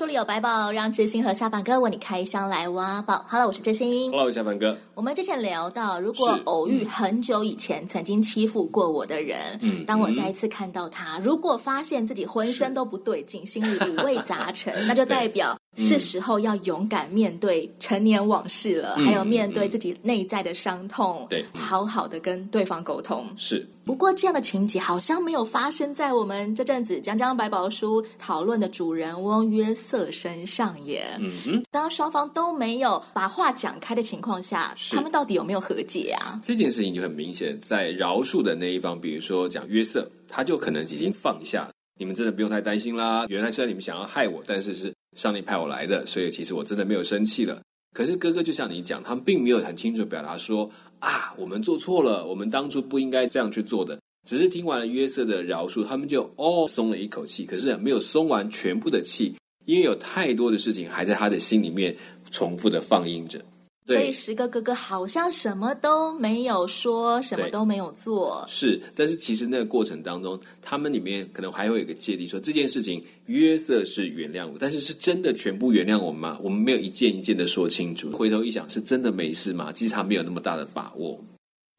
书里有百宝，让知心和下巴哥为你开箱来挖宝。Hello，我是知心。Hello，下巴哥。我们之前聊到，如果偶遇很久以前曾经欺负过我的人，嗯，当我再一次看到他，嗯、如果发现自己浑身都不对劲，心里五味杂陈，那就代表。是时候要勇敢面对成年往事了，嗯、还有面对自己内在的伤痛，对、嗯，好好的跟对方沟通。是，不过这样的情节好像没有发生在我们这阵子江江百宝书讨论的主人翁约瑟身上耶。嗯哼，当双方都没有把话讲开的情况下，他们到底有没有和解啊？这件事情就很明显，在饶恕的那一方，比如说讲约瑟，他就可能已经放下，你们真的不用太担心啦。原来虽然你们想要害我，但是是。上帝派我来的，所以其实我真的没有生气了。可是哥哥就像你讲，他们并没有很清楚表达说啊，我们做错了，我们当初不应该这样去做的。只是听完了约瑟的饶恕，他们就哦松了一口气。可是没有松完全部的气，因为有太多的事情还在他的心里面重复的放映着。所以十个哥哥好像什么都没有说，什么都没有做。是，但是其实那个过程当中，他们里面可能还会有一个芥蒂，说这件事情约瑟是原谅我，但是是真的全部原谅我们吗？我们没有一件一件的说清楚。回头一想，是真的没事吗？其实他没有那么大的把握。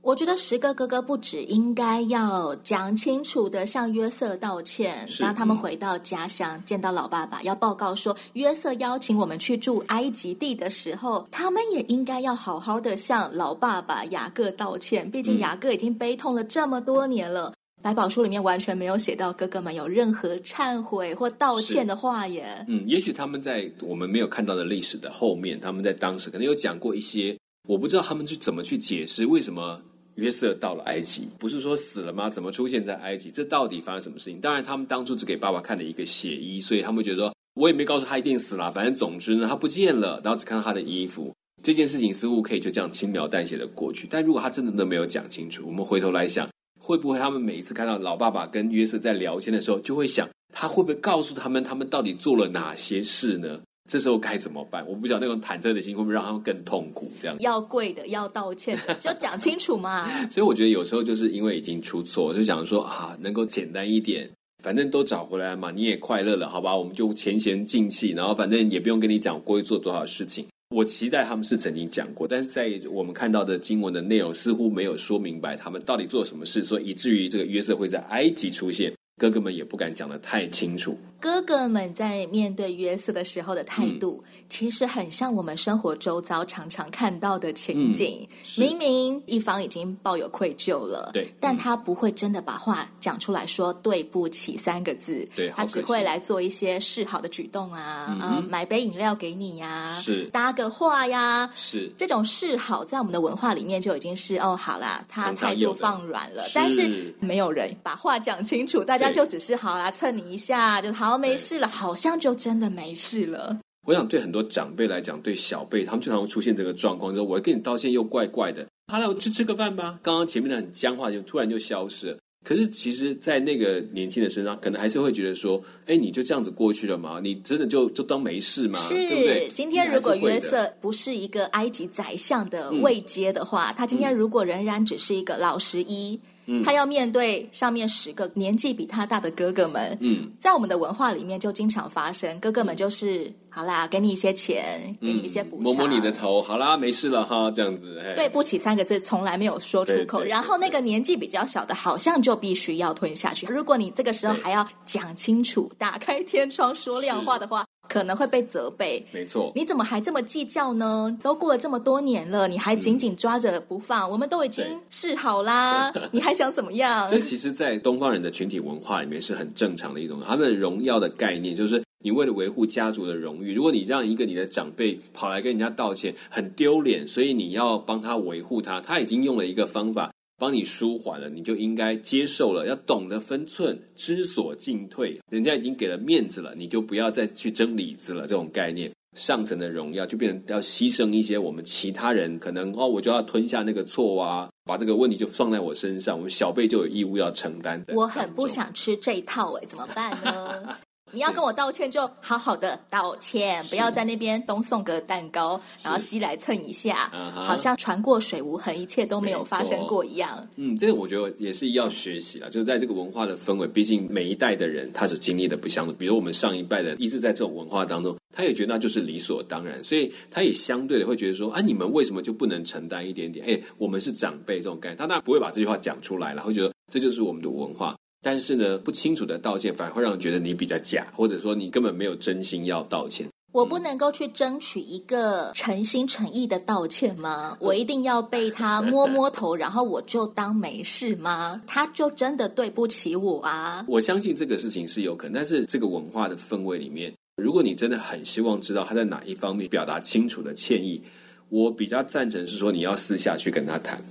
我觉得十个哥哥不止应该要讲清楚的向约瑟道歉，当他们回到家乡见到老爸爸，要报告说约瑟邀请我们去住埃及地的时候，他们也应该要好好的向老爸爸雅各道歉。毕竟雅各已经悲痛了这么多年了，百宝书里面完全没有写到哥哥们有任何忏悔或道歉的话耶。嗯，也许他们在我们没有看到的历史的后面，他们在当时可能有讲过一些，我不知道他们去怎么去解释为什么。约瑟到了埃及，不是说死了吗？怎么出现在埃及？这到底发生什么事情？当然，他们当初只给爸爸看了一个血衣，所以他们觉得说，我也没告诉他一定死了。反正总之呢，他不见了，然后只看到他的衣服。这件事情似乎可以就这样轻描淡写的过去。但如果他真的都没有讲清楚，我们回头来想，会不会他们每一次看到老爸爸跟约瑟在聊天的时候，就会想，他会不会告诉他们，他们到底做了哪些事呢？这时候该怎么办？我不晓得那种忐忑的心会不会让他们更痛苦？这样要跪的，要道歉的，就讲清楚嘛。所以我觉得有时候就是因为已经出错，就想说啊，能够简单一点，反正都找回来嘛，你也快乐了，好吧？我们就前嫌尽弃，然后反正也不用跟你讲过去做多少事情。我期待他们是曾经讲过，但是在我们看到的经文的内容似乎没有说明白他们到底做了什么事，所以以至于这个约瑟会在埃及出现，哥哥们也不敢讲的太清楚。哥哥们在面对约瑟的时候的态度，嗯、其实很像我们生活周遭常常看到的情景。嗯、明明一方已经抱有愧疚了，对，但他不会真的把话讲出来说对不起三个字，对，他只会来做一些示好的举动啊，嗯、啊，买杯饮料给你呀、啊，是。搭个话呀，是。这种示好，在我们的文化里面就已经是哦，好啦，他态度放软了，但是没有人把话讲清楚，大家就只是好啦，蹭你一下就好。好，没事了，好像就真的没事了。我想对很多长辈来讲，对小辈，他们经常会出现这个状况，就是我跟你道歉又怪怪的。好了，我去吃个饭吧。刚刚前面的很僵化，就突然就消失了。可是其实，在那个年轻的身上，可能还是会觉得说，哎，你就这样子过去了吗？你真的就就当没事吗？是，对不对？今天如果约瑟不是一个埃及宰相的位阶的话，嗯，他今天如果仍然只是一个老十一。他要面对上面十个年纪比他大的哥哥们。嗯，在我们的文化里面就经常发生，哥哥们就是好啦，给你一些钱，给你一些补偿，摸摸你的头，好啦，没事了哈，这样子。对不起三个字从来没有说出口，然后那个年纪比较小的，好像就必须要吞下去。如果你这个时候还要讲清楚，打开天窗说亮话的话。可能会被责备，没错。你怎么还这么计较呢？都过了这么多年了，你还紧紧抓着不放。嗯、我们都已经示好啦，你还想怎么样？这其实，在东方人的群体文化里面是很正常的一种。他们荣耀的概念就是，你为了维护家族的荣誉，如果你让一个你的长辈跑来跟人家道歉，很丢脸，所以你要帮他维护他。他已经用了一个方法。帮你舒缓了，你就应该接受了，要懂得分寸，知所进退。人家已经给了面子了，你就不要再去争里子了。这种概念，上层的荣耀，就变成要牺牲一些我们其他人可能哦，我就要吞下那个错啊，把这个问题就放在我身上，我们小辈就有义务要承担的。我很不想吃这一套哎，怎么办呢？你要跟我道歉，就好好的道歉，不要在那边东送个蛋糕，然后西来蹭一下，好像船过水无痕，一切都没有发生过一样。嗯，这个我觉得也是要学习了，就是在这个文化的氛围，毕竟每一代的人他所经历的不相同。比如我们上一代的一直在这种文化当中，他也觉得那就是理所当然，所以他也相对的会觉得说，啊，你们为什么就不能承担一点点？哎，我们是长辈这种概念，他当然不会把这句话讲出来了，会觉得这就是我们的文化。但是呢，不清楚的道歉反而会让人觉得你比较假，或者说你根本没有真心要道歉。我不能够去争取一个诚心诚意的道歉吗？我一定要被他摸摸头，然后我就当没事吗？他就真的对不起我啊？我相信这个事情是有可能，但是这个文化的氛围里面，如果你真的很希望知道他在哪一方面表达清楚的歉意，我比较赞成是说你要私下去跟他谈。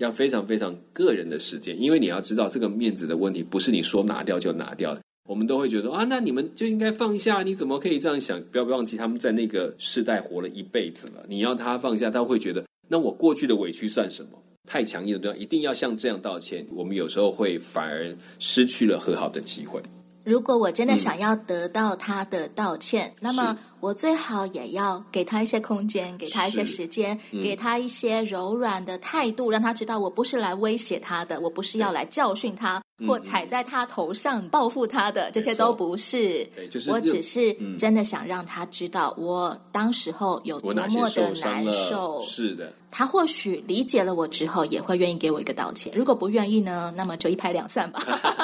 要非常非常个人的时间，因为你要知道这个面子的问题不是你说拿掉就拿掉的。我们都会觉得啊，那你们就应该放下，你怎么可以这样想？不要忘记他们在那个世代活了一辈子了，你要他放下，他会觉得那我过去的委屈算什么？太强硬的对象一定要像这样道歉，我们有时候会反而失去了和好的机会。如果我真的想要得到他的道歉，那么我最好也要给他一些空间，给他一些时间，嗯、给他一些柔软的态度，让他知道我不是来威胁他的，我不是要来教训他。或踩在他头上报复他的，这些都不是。就是我只是真的想让他知道，我当时候有多么的难受。是的，他或许理解了我之后，也会愿意给我一个道歉。如果不愿意呢，那么就一拍两散吧。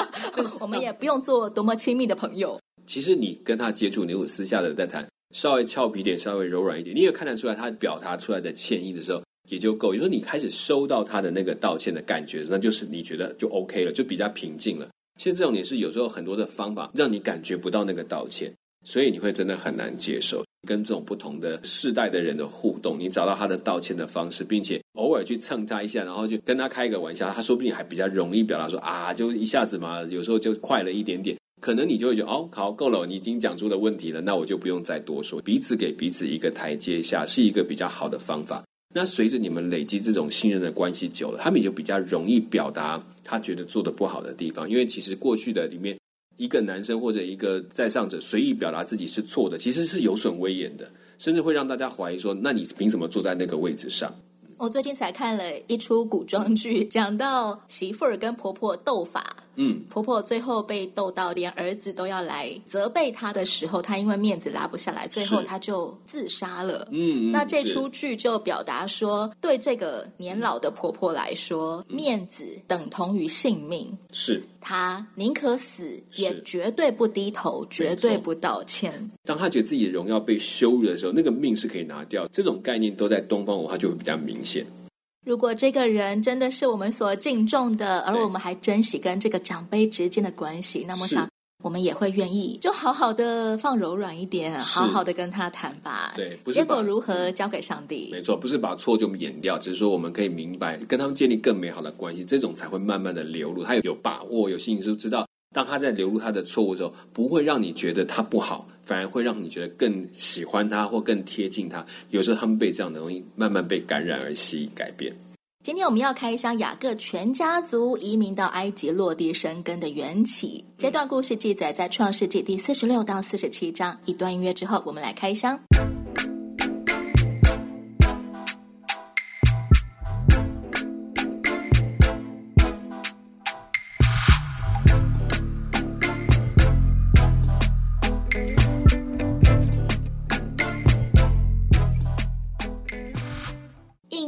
我们也不用做多么亲密的朋友。其实你跟他接触，你有私下的在谈，稍微俏皮点，稍微柔软一点，你也看得出来，他表达出来的歉意的时候。也就够，也就是说你开始收到他的那个道歉的感觉，那就是你觉得就 OK 了，就比较平静了。其实这种也是有时候很多的方法让你感觉不到那个道歉，所以你会真的很难接受。跟这种不同的世代的人的互动，你找到他的道歉的方式，并且偶尔去蹭他一下，然后就跟他开一个玩笑，他说不定还比较容易表达说啊，就一下子嘛，有时候就快了一点点，可能你就会觉得哦，好够了，你已经讲出了问题了，那我就不用再多说，彼此给彼此一个台阶下，是一个比较好的方法。那随着你们累积这种信任的关系久了，他们也就比较容易表达他觉得做的不好的地方。因为其实过去的里面，一个男生或者一个在上者随意表达自己是错的，其实是有损威严的，甚至会让大家怀疑说：那你凭什么坐在那个位置上？我最近才看了一出古装剧，讲到媳妇儿跟婆婆斗法。嗯，婆婆最后被逗到连儿子都要来责备她的时候，她因为面子拉不下来，最后她就自杀了。嗯，那这出剧就表达说，对这个年老的婆婆来说，嗯、面子等同于性命，是她宁可死也绝对不低头，绝对不道歉。当她觉得自己的荣耀被羞辱的时候，那个命是可以拿掉。这种概念都在东方文化就会比较明显。如果这个人真的是我们所敬重的，而我们还珍惜跟这个长辈之间的关系，那么想我们也会愿意，就好好的放柔软一点，好好的跟他谈吧。对，结果如何交给上帝？没错，不是把错就掩掉，只是说我们可以明白，跟他们建立更美好的关系，这种才会慢慢的流露。他有有把握，有信心，知道当他在流露他的错误之后，不会让你觉得他不好，反而会让你觉得更喜欢他或更贴近他。有时候他们被这样的东西慢慢被感染而吸引改变。今天我们要开箱雅各全家族移民到埃及落地生根的缘起。这段故事记载在创世纪第四十六到四十七章。一段音乐之后，我们来开箱。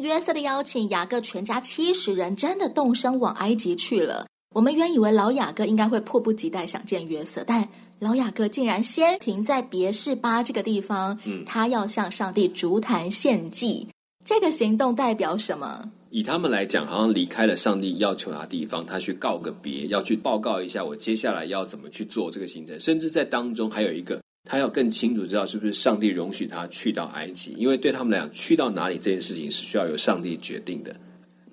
约瑟的邀请，雅各全家七十人真的动身往埃及去了。我们原以为老雅各应该会迫不及待想见约瑟，但老雅各竟然先停在别是巴这个地方。嗯，他要向上帝筑坛献祭。这个行动代表什么？以他们来讲，好像离开了上帝要求他的地方，他去告个别，要去报告一下我接下来要怎么去做这个行程，甚至在当中还有一个。他要更清楚知道是不是上帝容许他去到埃及，因为对他们来讲，去到哪里这件事情是需要由上帝决定的。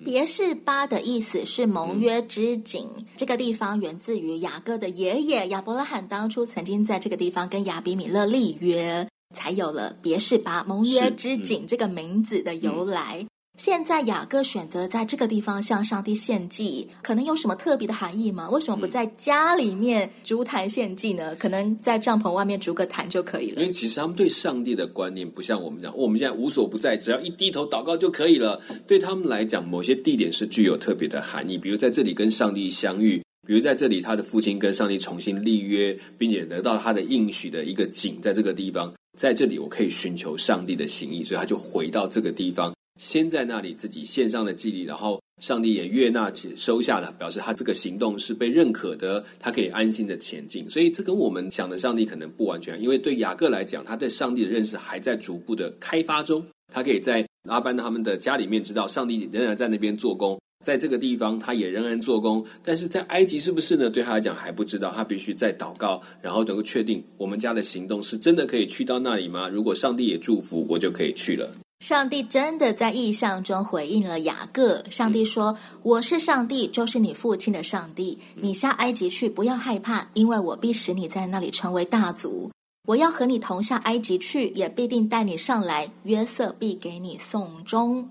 别是巴的意思是盟约之井，嗯、这个地方源自于雅各的爷爷亚伯拉罕当初曾经在这个地方跟亚比米勒立约。才有了别是巴盟约之井这个名字的由来。嗯、现在雅各选择在这个地方向上帝献祭，可能有什么特别的含义吗？为什么不在家里面烛坛献祭呢？可能在帐篷外面筑个坛就可以了。因为其实他们对上帝的观念不像我们讲，我们现在无所不在，只要一低头祷告就可以了。对他们来讲，某些地点是具有特别的含义，比如在这里跟上帝相遇。比如在这里，他的父亲跟上帝重新立约，并且得到他的应许的一个景，在这个地方，在这里我可以寻求上帝的心意，所以他就回到这个地方，先在那里自己献上了祭礼，然后上帝也悦纳且收下了，表示他这个行动是被认可的，他可以安心的前进。所以这跟我们想的上帝可能不完全，因为对雅各来讲，他对上帝的认识还在逐步的开发中，他可以在拉班他们的家里面知道上帝仍然在那边做工。在这个地方，他也仍然做工，但是在埃及是不是呢？对他来讲还不知道，他必须再祷告，然后能够确定我们家的行动是真的可以去到那里吗？如果上帝也祝福，我就可以去了。上帝真的在异象中回应了雅各。上帝说：“嗯、我是上帝，就是你父亲的上帝。你下埃及去，不要害怕，因为我必使你在那里成为大族。我要和你同下埃及去，也必定带你上来。约瑟必给你送终。”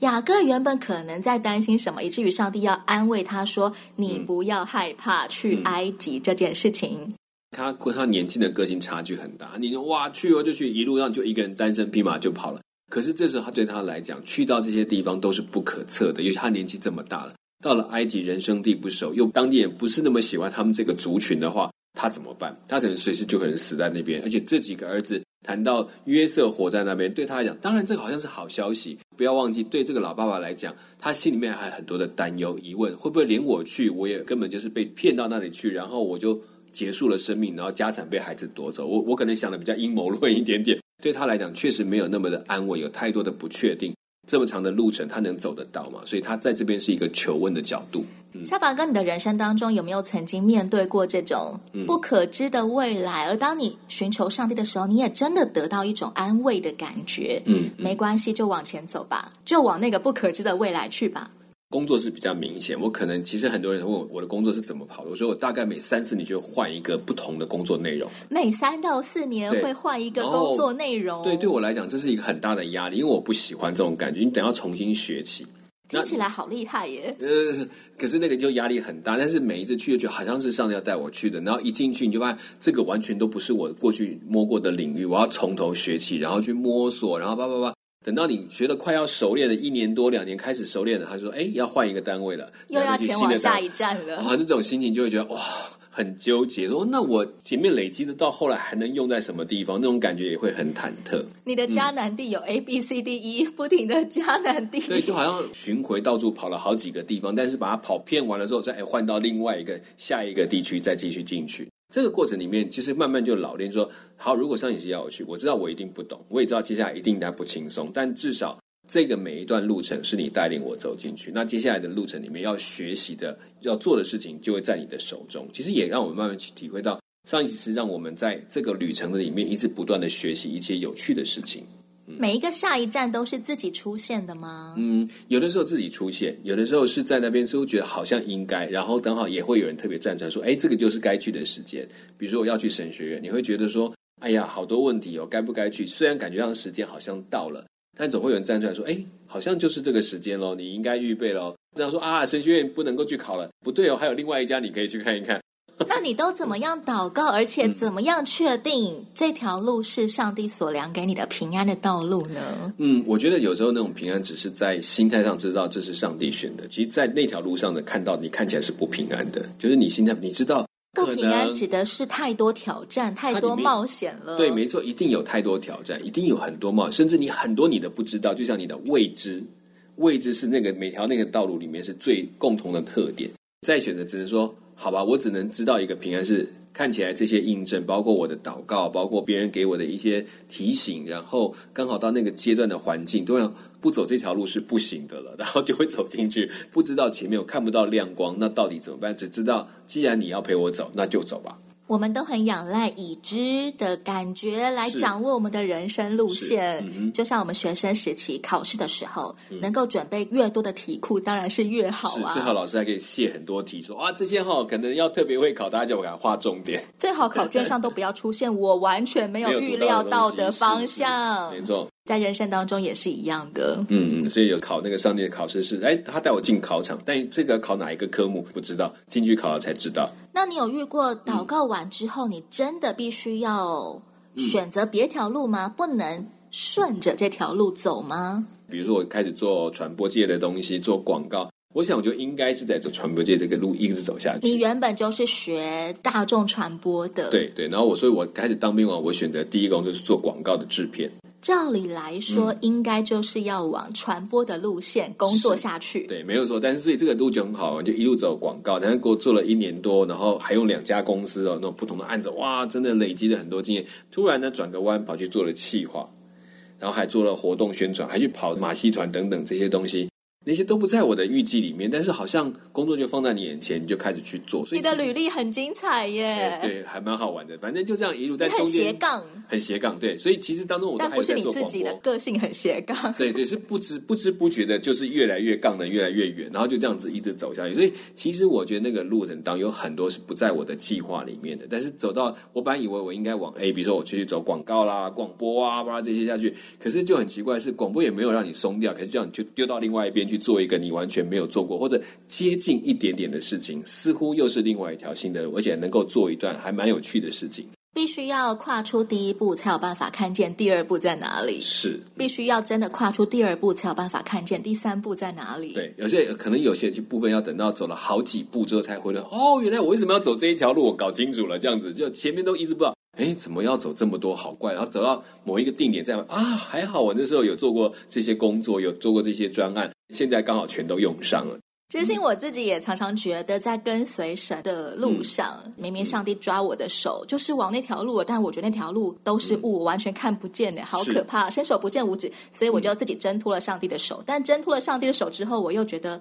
雅各原本可能在担心什么，以至于上帝要安慰他说：“你不要害怕去埃及这件事情。嗯”他跟他年轻的个性差距很大，你哇去哦就去，一路上就一个人单身匹马就跑了。可是这时候他对他来讲，去到这些地方都是不可测的，尤其他年纪这么大了，到了埃及人生地不熟，又当地也不是那么喜欢他们这个族群的话，他怎么办？他可能随时就可能死在那边，而且这几个儿子。谈到约瑟活在那边，对他来讲，当然这个好像是好消息。不要忘记，对这个老爸爸来讲，他心里面还有很多的担忧、疑问：会不会连我去，我也根本就是被骗到那里去，然后我就结束了生命，然后家产被孩子夺走。我我可能想的比较阴谋论一点点，对他来讲确实没有那么的安稳，有太多的不确定。这么长的路程，他能走得到吗？所以他在这边是一个求问的角度。夏宝哥，你的人生当中有没有曾经面对过这种不可知的未来？嗯、而当你寻求上帝的时候，你也真的得到一种安慰的感觉。嗯，嗯没关系，就往前走吧，就往那个不可知的未来去吧。工作是比较明显，我可能其实很多人问我我的工作是怎么跑的，我说我大概每三四年就换一个不同的工作内容，每三到四年会换一个工作内容。对，对我来讲这是一个很大的压力，因为我不喜欢这种感觉，你等要重新学起，听起来好厉害耶。呃，可是那个就压力很大，但是每一次去就觉得好像是上帝要带我去的，然后一进去你就发现这个完全都不是我过去摸过的领域，我要从头学起，然后去摸索，然后叭叭叭。等到你觉得快要熟练了，一年多两年开始熟练了，他说：“哎，要换一个单位了，又要前往下一站了。”啊，这种心情就会觉得哇，很纠结。说那我前面累积的到后来还能用在什么地方？那种感觉也会很忐忑。你的迦南地有 A B C D E，不停的迦南地，对，就好像巡回到处跑了好几个地方，但是把它跑遍完了之后，再换到另外一个下一个地区，再继续进去。这个过程里面，其实慢慢就老练。说好，如果上一期要我去，我知道我一定不懂，我也知道接下来一定还不轻松。但至少这个每一段路程是你带领我走进去，那接下来的路程里面要学习的、要做的事情，就会在你的手中。其实也让我们慢慢去体会到，上一期是让我们在这个旅程的里面一直不断的学习一些有趣的事情。每一个下一站都是自己出现的吗？嗯，有的时候自己出现，有的时候是在那边，似乎觉得好像应该，然后刚好也会有人特别站出来说，哎，这个就是该去的时间。比如说我要去神学院，你会觉得说，哎呀，好多问题哦，该不该去？虽然感觉上时间好像到了，但总会有人站出来说，哎，好像就是这个时间喽，你应该预备喽。这样说啊，神学院不能够去考了，不对哦，还有另外一家你可以去看一看。那你都怎么样祷告，而且怎么样确定这条路是上帝所量给你的平安的道路呢？嗯，我觉得有时候那种平安只是在心态上知道这是上帝选的，其实，在那条路上的看到你看起来是不平安的，就是你心态你知道不平安指的是太多挑战、太多冒险了。对，没错，一定有太多挑战，一定有很多冒险，甚至你很多你的不知道，就像你的未知，未知是那个每条那个道路里面是最共同的特点。再选择只能说。好吧，我只能知道一个平安是看起来这些印证，包括我的祷告，包括别人给我的一些提醒，然后刚好到那个阶段的环境，都要不走这条路是不行的了，然后就会走进去，不知道前面我看不到亮光，那到底怎么办？只知道既然你要陪我走，那就走吧。我们都很仰赖已知的感觉来掌握我们的人生路线。嗯、就像我们学生时期考试的时候，嗯、能够准备越多的题库，当然是越好啊。最好老师还可以写很多题，说啊这些哈可能要特别会考，大家叫我给他画重点。最好考卷上都不要出现我完全没有 预料到的方向。没错。在人生当中也是一样的，嗯嗯，所以有考那个上帝的考试是，哎，他带我进考场，但这个考哪一个科目不知道，进去考了才知道。那你有遇过祷告完之后，嗯、你真的必须要选择别条路吗？不能顺着这条路走吗？比如说我开始做传播界的东西，做广告，我想我就应该是在做传播界这个路一直走下去。你原本就是学大众传播的，对对，然后我所以我开始当兵完，我选择第一个工作是做广告的制片。照理来说，嗯、应该就是要往传播的路线工作下去。对，没有错。但是所以这个路就很好，就一路走广告，然后给我做了一年多，然后还有两家公司哦，那种不同的案子，哇，真的累积了很多经验。突然呢，转个弯跑去做了企划，然后还做了活动宣传，还去跑马戏团等等这些东西。那些都不在我的预计里面，但是好像工作就放在你眼前，你就开始去做。所以你的履历很精彩耶，对，对，还蛮好玩的。反正就这样一路在中间很斜杠，很斜杠。对，所以其实当中我都还在做广播。但不是你自己的个性很斜杠，对对，是不知不知不觉的，就是越来越杠的越来越远，然后就这样子一直走下去。所以其实我觉得那个路程当中有很多是不在我的计划里面的，但是走到我本来以为我应该往 A，比如说我继续走广告啦、广播啊，把这些下去，可是就很奇怪，是广播也没有让你松掉，可是这样你就丢到另外一边去做一个你完全。全没有做过或者接近一点点的事情，似乎又是另外一条新的路，而且能够做一段还蛮有趣的事情。必须要跨出第一步，才有办法看见第二步在哪里。是，必须要真的跨出第二步，才有办法看见第三步在哪里。对，有些可能有些部分要等到走了好几步之后才回来。哦，原来我为什么要走这一条路？我搞清楚了，这样子就前面都一直不知道。哎，怎么要走这么多？好怪！然后走到某一个定点再啊，还好我那时候有做过这些工作，有做过这些专案，现在刚好全都用上了。其实我自己也常常觉得，在跟随神的路上，嗯、明明上帝抓我的手，嗯、就是往那条路，但我觉得那条路都是雾，嗯、我完全看不见的，好可怕，伸手不见五指，所以我就自己挣脱了上帝的手。嗯、但挣脱了上帝的手之后，我又觉得。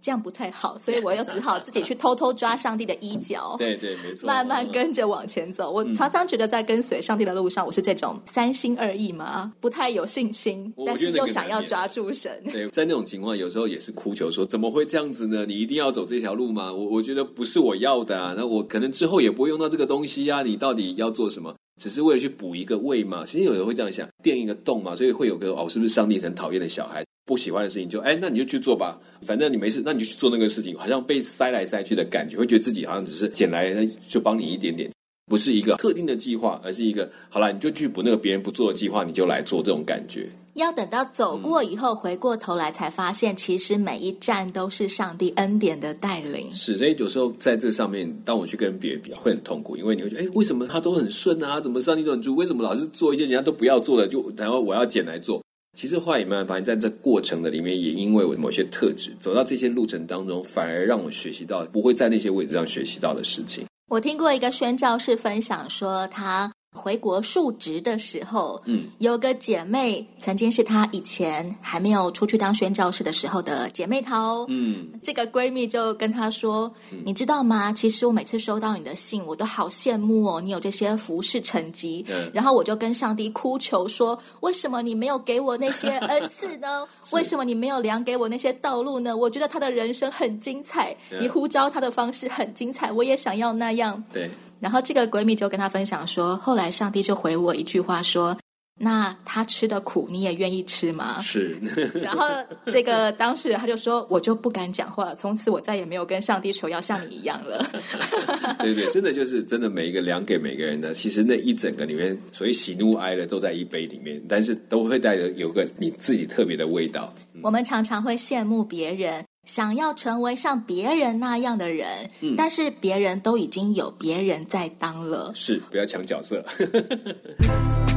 这样不太好，所以我又 只好自己去偷偷抓上帝的衣角，对对，没错，慢慢跟着往前走。我常常觉得在跟随上帝的路上，我是这种三心二意嘛，不太有信心，但是又想要抓住神。对，在那种情况，有时候也是哭求说：怎么会这样子呢？你一定要走这条路吗？我我觉得不是我要的啊，那我可能之后也不会用到这个东西呀。你到底要做什么？只是为了去补一个位嘛？其实有人会这样想，垫一个洞嘛，所以会有个哦，是不是上帝很讨厌的小孩？不喜欢的事情就哎，那你就去做吧，反正你没事，那你就去做那个事情，好像被塞来塞去的感觉，会觉得自己好像只是捡来就帮你一点点，不是一个特定的计划，而是一个好了，你就去补那个别人不做的计划，你就来做这种感觉。要等到走过以后，回过头来才发现，其实每一站都是上帝恩典的带领。是，所以有时候在这上面，当我去跟别人比，会很痛苦，因为你会觉得，哎，为什么他都很顺啊？怎么上帝都很助？为什么老是做一些人家都不要做的，就然后我要捡来做？其实话也慢慢发现，在这过程的里面，也因为我某些特质，走到这些路程当中，反而让我学习到不会在那些位置上学习到的事情。我听过一个宣教士分享说，他。回国述职的时候，嗯，有个姐妹曾经是她以前还没有出去当宣教士的时候的姐妹淘，嗯，这个闺蜜就跟她说：“嗯、你知道吗？其实我每次收到你的信，我都好羡慕哦，你有这些服饰成绩。嗯、然后我就跟上帝哭求说：为什么你没有给我那些恩赐呢？为什么你没有量给我那些道路呢？我觉得他的人生很精彩，嗯、你呼召他的方式很精彩，我也想要那样。”对。然后这个闺蜜就跟她分享说，后来上帝就回我一句话说：“那他吃的苦你也愿意吃吗？”是。然后这个当事人他就说：“我就不敢讲话，从此我再也没有跟上帝求要像你一样了。”对对，真的就是真的，每一个量给每个人的，其实那一整个里面，所以喜怒哀乐都在一杯里面，但是都会带着有个你自己特别的味道。我们常常会羡慕别人。想要成为像别人那样的人，嗯，但是别人都已经有别人在当了。是，不要抢角色。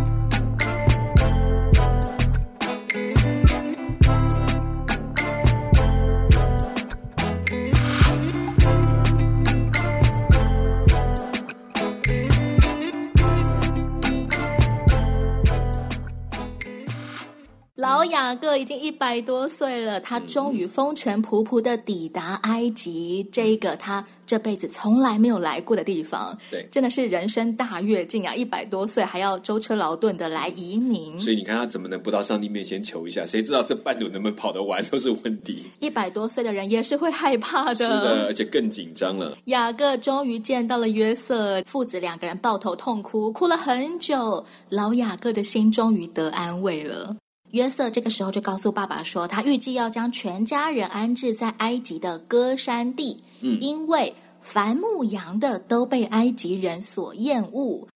雅各已经一百多岁了，他终于风尘仆仆的抵达埃及，这一个他这辈子从来没有来过的地方。对，真的是人生大跃进啊！一百多岁还要舟车劳顿的来移民，所以你看他怎么能不到上帝面前求一下？谁知道这半路能不能跑得完都是问题。一百多岁的人也是会害怕的，是的，而且更紧张了。雅各终于见到了约瑟，父子两个人抱头痛哭，哭了很久。老雅各的心终于得安慰了。约瑟这个时候就告诉爸爸说，他预计要将全家人安置在埃及的歌山地，嗯，因为凡牧羊的都被埃及人所厌恶。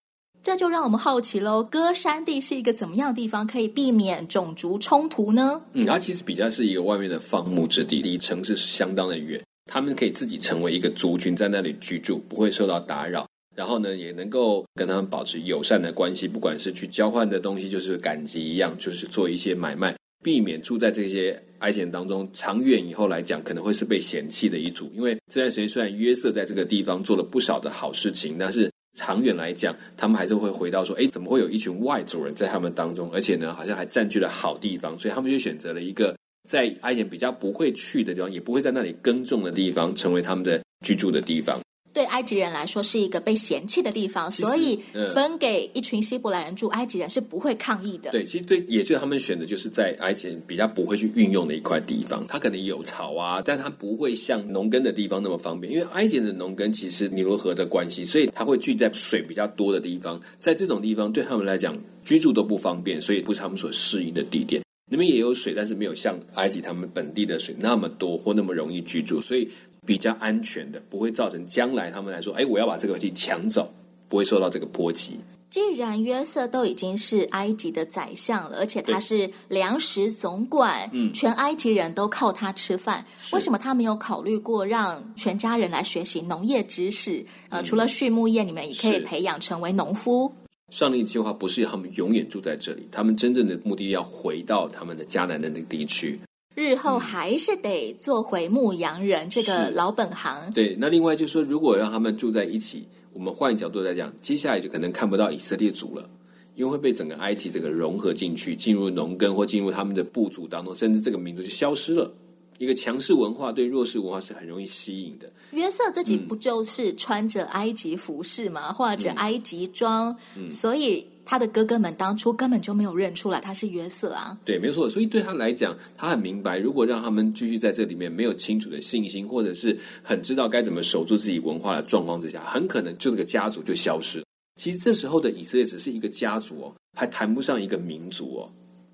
这就让我们好奇喽，歌山地是一个怎么样的地方，可以避免种族冲突呢？嗯，它其实比较是一个外面的放牧之地，离城市是相当的远，他们可以自己成为一个族群在那里居住，不会受到打扰。然后呢，也能够跟他们保持友善的关系，不管是去交换的东西，就是赶集一样，就是做一些买卖，避免住在这些埃及人当中。长远以后来讲，可能会是被嫌弃的一族。因为这段时间虽然约瑟在这个地方做了不少的好事情，但是长远来讲，他们还是会回到说：哎，怎么会有一群外族人在他们当中？而且呢，好像还占据了好地方，所以他们就选择了一个在埃及比较不会去的地方，也不会在那里耕种的地方，成为他们的居住的地方。对埃及人来说是一个被嫌弃的地方，所以分给一群希伯来人住，埃及人是不会抗议的。对，其实对，也就是他们选的就是在埃及人比较不会去运用的一块地方，它可能有草啊，但它不会像农耕的地方那么方便，因为埃及人的农耕其实尼罗河的关系，所以它会聚在水比较多的地方，在这种地方对他们来讲居住都不方便，所以不是他们所适应的地点。那边也有水，但是没有像埃及他们本地的水那么多或那么容易居住，所以。比较安全的，不会造成将来他们来说，哎，我要把这个东西抢走，不会受到这个波及。既然约瑟都已经是埃及的宰相了，而且他是粮食总管，嗯，全埃及人都靠他吃饭，为什么他没有考虑过让全家人来学习农业知识？呃，除了畜牧业，你们也可以培养成为农夫。上帝计划不是要他们永远住在这里，他们真正的目的要回到他们的迦南的那个地区。日后还是得做回牧羊人这个老本行。对，那另外就是说，如果让他们住在一起，我们换一角度来讲，接下来就可能看不到以色列族了，因为会被整个埃及这个融合进去，进入农耕或进入他们的部族当中，甚至这个民族就消失了。一个强势文化对弱势文化是很容易吸引的。约瑟自己不就是穿着埃及服饰吗？或者埃及装，嗯，所以。他的哥哥们当初根本就没有认出来他是约瑟啊。对，没错。所以对他来讲，他很明白，如果让他们继续在这里面没有清楚的信心，或者是很知道该怎么守住自己文化的状况之下，很可能就这个家族就消失了。其实这时候的以色列只是一个家族哦，还谈不上一个民族哦。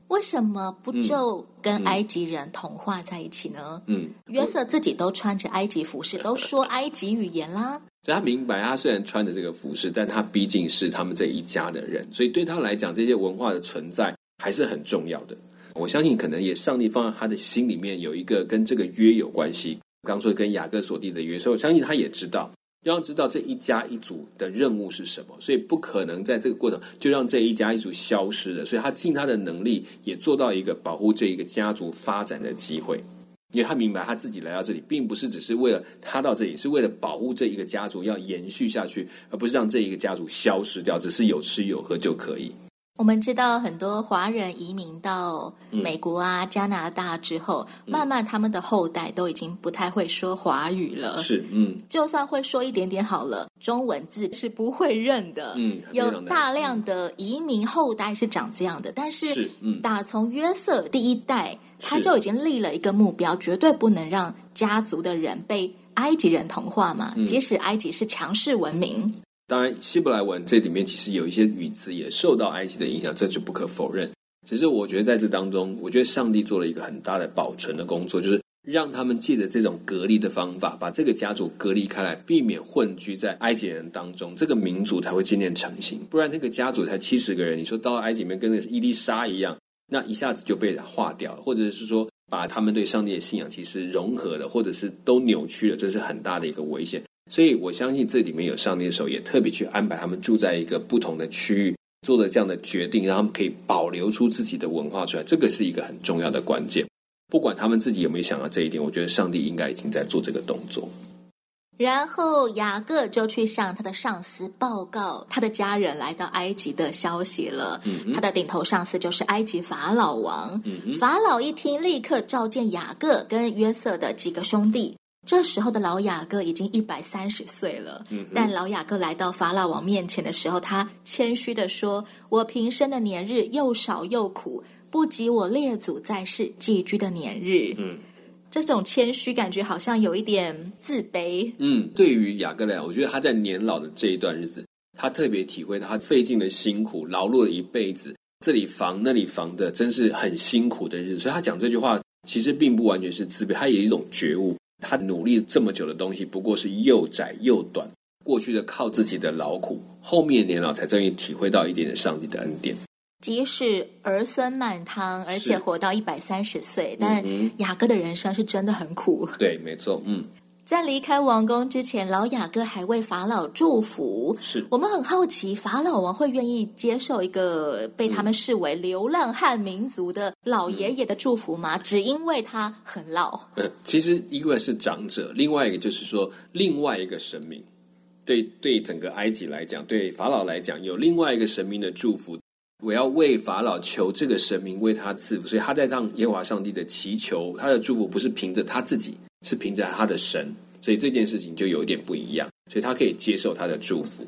为什么不就跟埃及人同化在一起呢？嗯，约瑟自己都穿着埃及服饰，都说埃及语言啦。所以他明白，他虽然穿着这个服饰，但他毕竟是他们这一家的人，所以对他来讲，这些文化的存在还是很重要的。我相信，可能也上帝放在他的心里面有一个跟这个约有关系。刚说跟雅各所立的约，所以我相信他也知道，要知道这一家一族的任务是什么，所以不可能在这个过程就让这一家一族消失了。所以他尽他的能力，也做到一个保护这一个家族发展的机会。因为他明白他自己来到这里，并不是只是为了他到这里，是为了保护这一个家族要延续下去，而不是让这一个家族消失掉，只是有吃有喝就可以。我们知道很多华人移民到美国啊、嗯、加拿大之后，慢慢他们的后代都已经不太会说华语了。是，嗯，就算会说一点点好了，中文字是不会认的。嗯，有大量的移民后代是长这样的，但是，嗯，打从约瑟第一代，他就已经立了一个目标，绝对不能让家族的人被埃及人同化嘛。嗯、即使埃及是强势文明。当然，希伯来文这里面其实有一些语词也受到埃及的影响，这就不可否认。只是我觉得在这当中，我觉得上帝做了一个很大的保存的工作，就是让他们借着这种隔离的方法，把这个家族隔离开来，避免混居在埃及人当中，这个民族才会渐渐成型。不然，那个家族才七十个人，你说到埃及里面跟那个伊丽莎一样，那一下子就被化掉了，或者是说把他们对上帝的信仰其实融合了，或者是都扭曲了，这是很大的一个危险。所以我相信这里面有上帝的手，也特别去安排他们住在一个不同的区域，做了这样的决定，让他们可以保留出自己的文化出来。这个是一个很重要的关键。不管他们自己有没有想到这一点，我觉得上帝应该已经在做这个动作。然后雅各就去向他的上司报告他的家人来到埃及的消息了。嗯、他的顶头上司就是埃及法老王。嗯、法老一听，立刻召见雅各跟约瑟的几个兄弟。这时候的老雅各已经一百三十岁了。嗯、但老雅各来到法老王面前的时候，他谦虚的说：“我平生的年日又少又苦，不及我列祖在世寄居的年日。”嗯。这种谦虚感觉好像有一点自卑。嗯，对于雅各来讲，我觉得他在年老的这一段日子，他特别体会到他费尽了辛苦、劳碌了一辈子，这里防那里防的，真是很辛苦的日子。所以他讲这句话，其实并不完全是自卑，他有一种觉悟。他努力这么久的东西，不过是又窄又短。过去的靠自己的劳苦，后面年老才终于体会到一点点上帝的恩典。即使儿孙满堂，而且活到一百三十岁，但雅各的人生是真的很苦。对，没错。嗯，在离开王宫之前，老雅各还为法老祝福。是我们很好奇，法老王会愿意接受一个被他们视为流浪汉民族的老爷爷的祝福吗？嗯、只因为他很老？呃，其实一个是长者，另外一个就是说，另外一个神明，对对整个埃及来讲，对法老来讲，有另外一个神明的祝福。我要为法老求这个神明为他赐福，所以他在让耶和华上帝的祈求，他的祝福不是凭着他自己，是凭着他的神，所以这件事情就有一点不一样，所以他可以接受他的祝福。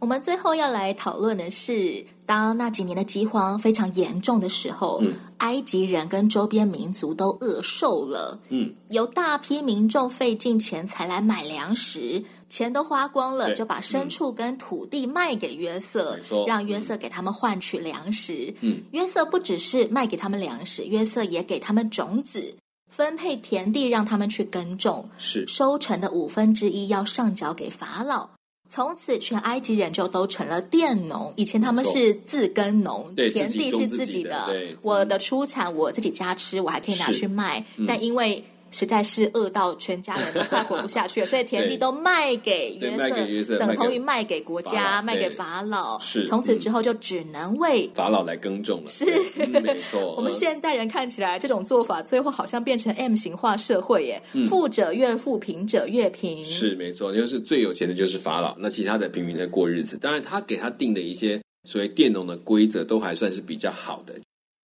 我们最后要来讨论的是，当那几年的饥荒非常严重的时候，嗯、埃及人跟周边民族都饿瘦了。嗯，有大批民众费尽钱财来买粮食，钱都花光了，就把牲畜跟土地卖给约瑟，嗯、让约瑟给他们换取粮食。嗯，约瑟不只是卖给他们粮食，约瑟也给他们种子，分配田地让他们去耕种。是收成的五分之一要上缴给法老。从此，全埃及人就都成了佃农。以前他们是自耕农，田地是自己的。我的出产我自己家吃，我还可以拿去卖。嗯、但因为实在是饿到全家人都快活不下去了，所以田地 都卖给约瑟，等同于卖给国家，卖给法老。是，从此之后就只能为法老来耕种了。是，嗯、没错。我们现代人看起来这种做法，最后好像变成 M 型化社会耶，嗯、富者越富，贫者越贫。是，没错，就是最有钱的就是法老，那其他的平民在过日子。当然，他给他定的一些所谓佃农的规则，都还算是比较好的。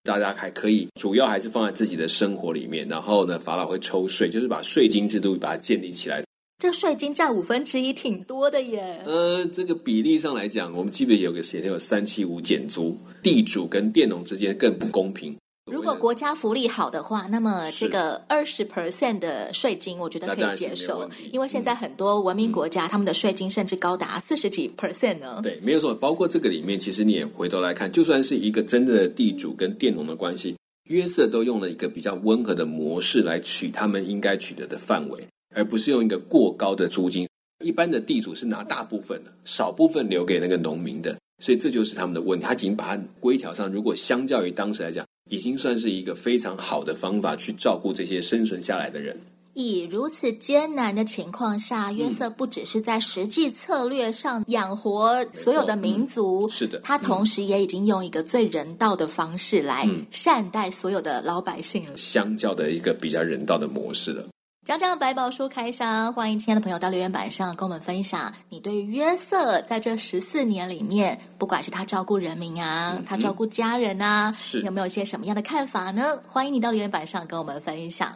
大家还可以，主要还是放在自己的生活里面。然后呢，法老会抽税，就是把税金制度把它建立起来。这税金占五分之一，挺多的耶。呃，这个比例上来讲，我们基本有个写成有三七五减租，地主跟佃农之间更不公平。如果国家福利好的话，那么这个二十 percent 的税金，我觉得可以接受。因为现在很多文明国家，嗯、他们的税金甚至高达四十几 percent 呢。对，没有错。包括这个里面，其实你也回头来看，就算是一个真正的地主跟佃农的关系，约瑟都用了一个比较温和的模式来取他们应该取得的范围，而不是用一个过高的租金。一般的地主是拿大部分的，少部分留给那个农民的，所以这就是他们的问题。他仅把它规条上，如果相较于当时来讲。已经算是一个非常好的方法去照顾这些生存下来的人。以如此艰难的情况下，约瑟不只是在实际策略上养活所有的民族，嗯、是的，他同时也已经用一个最人道的方式来善待所有的老百姓了。嗯、相较的一个比较人道的模式了。讲讲百宝书开箱，欢迎亲爱的朋友到留言板上跟我们分享，你对于约瑟在这十四年里面，不管是他照顾人民啊，嗯、他照顾家人啊，有没有一些什么样的看法呢？欢迎你到留言板上跟我们分享。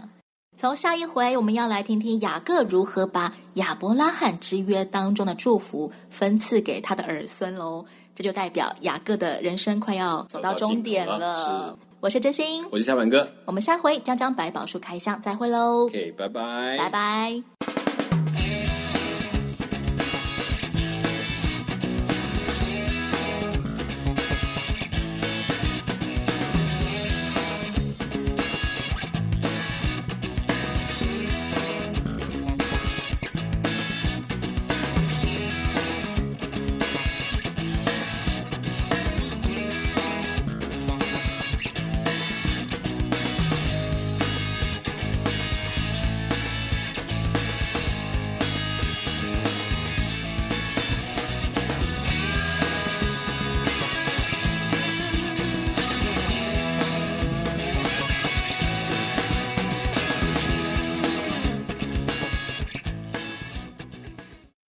从下一回，我们要来听听雅各如何把亚伯拉罕之约当中的祝福分赐给他的儿孙喽。这就代表雅各的人生快要走到终点了。我是真心，我是小满哥，我们下回将将百宝书开箱，再会喽。OK，拜拜，拜拜。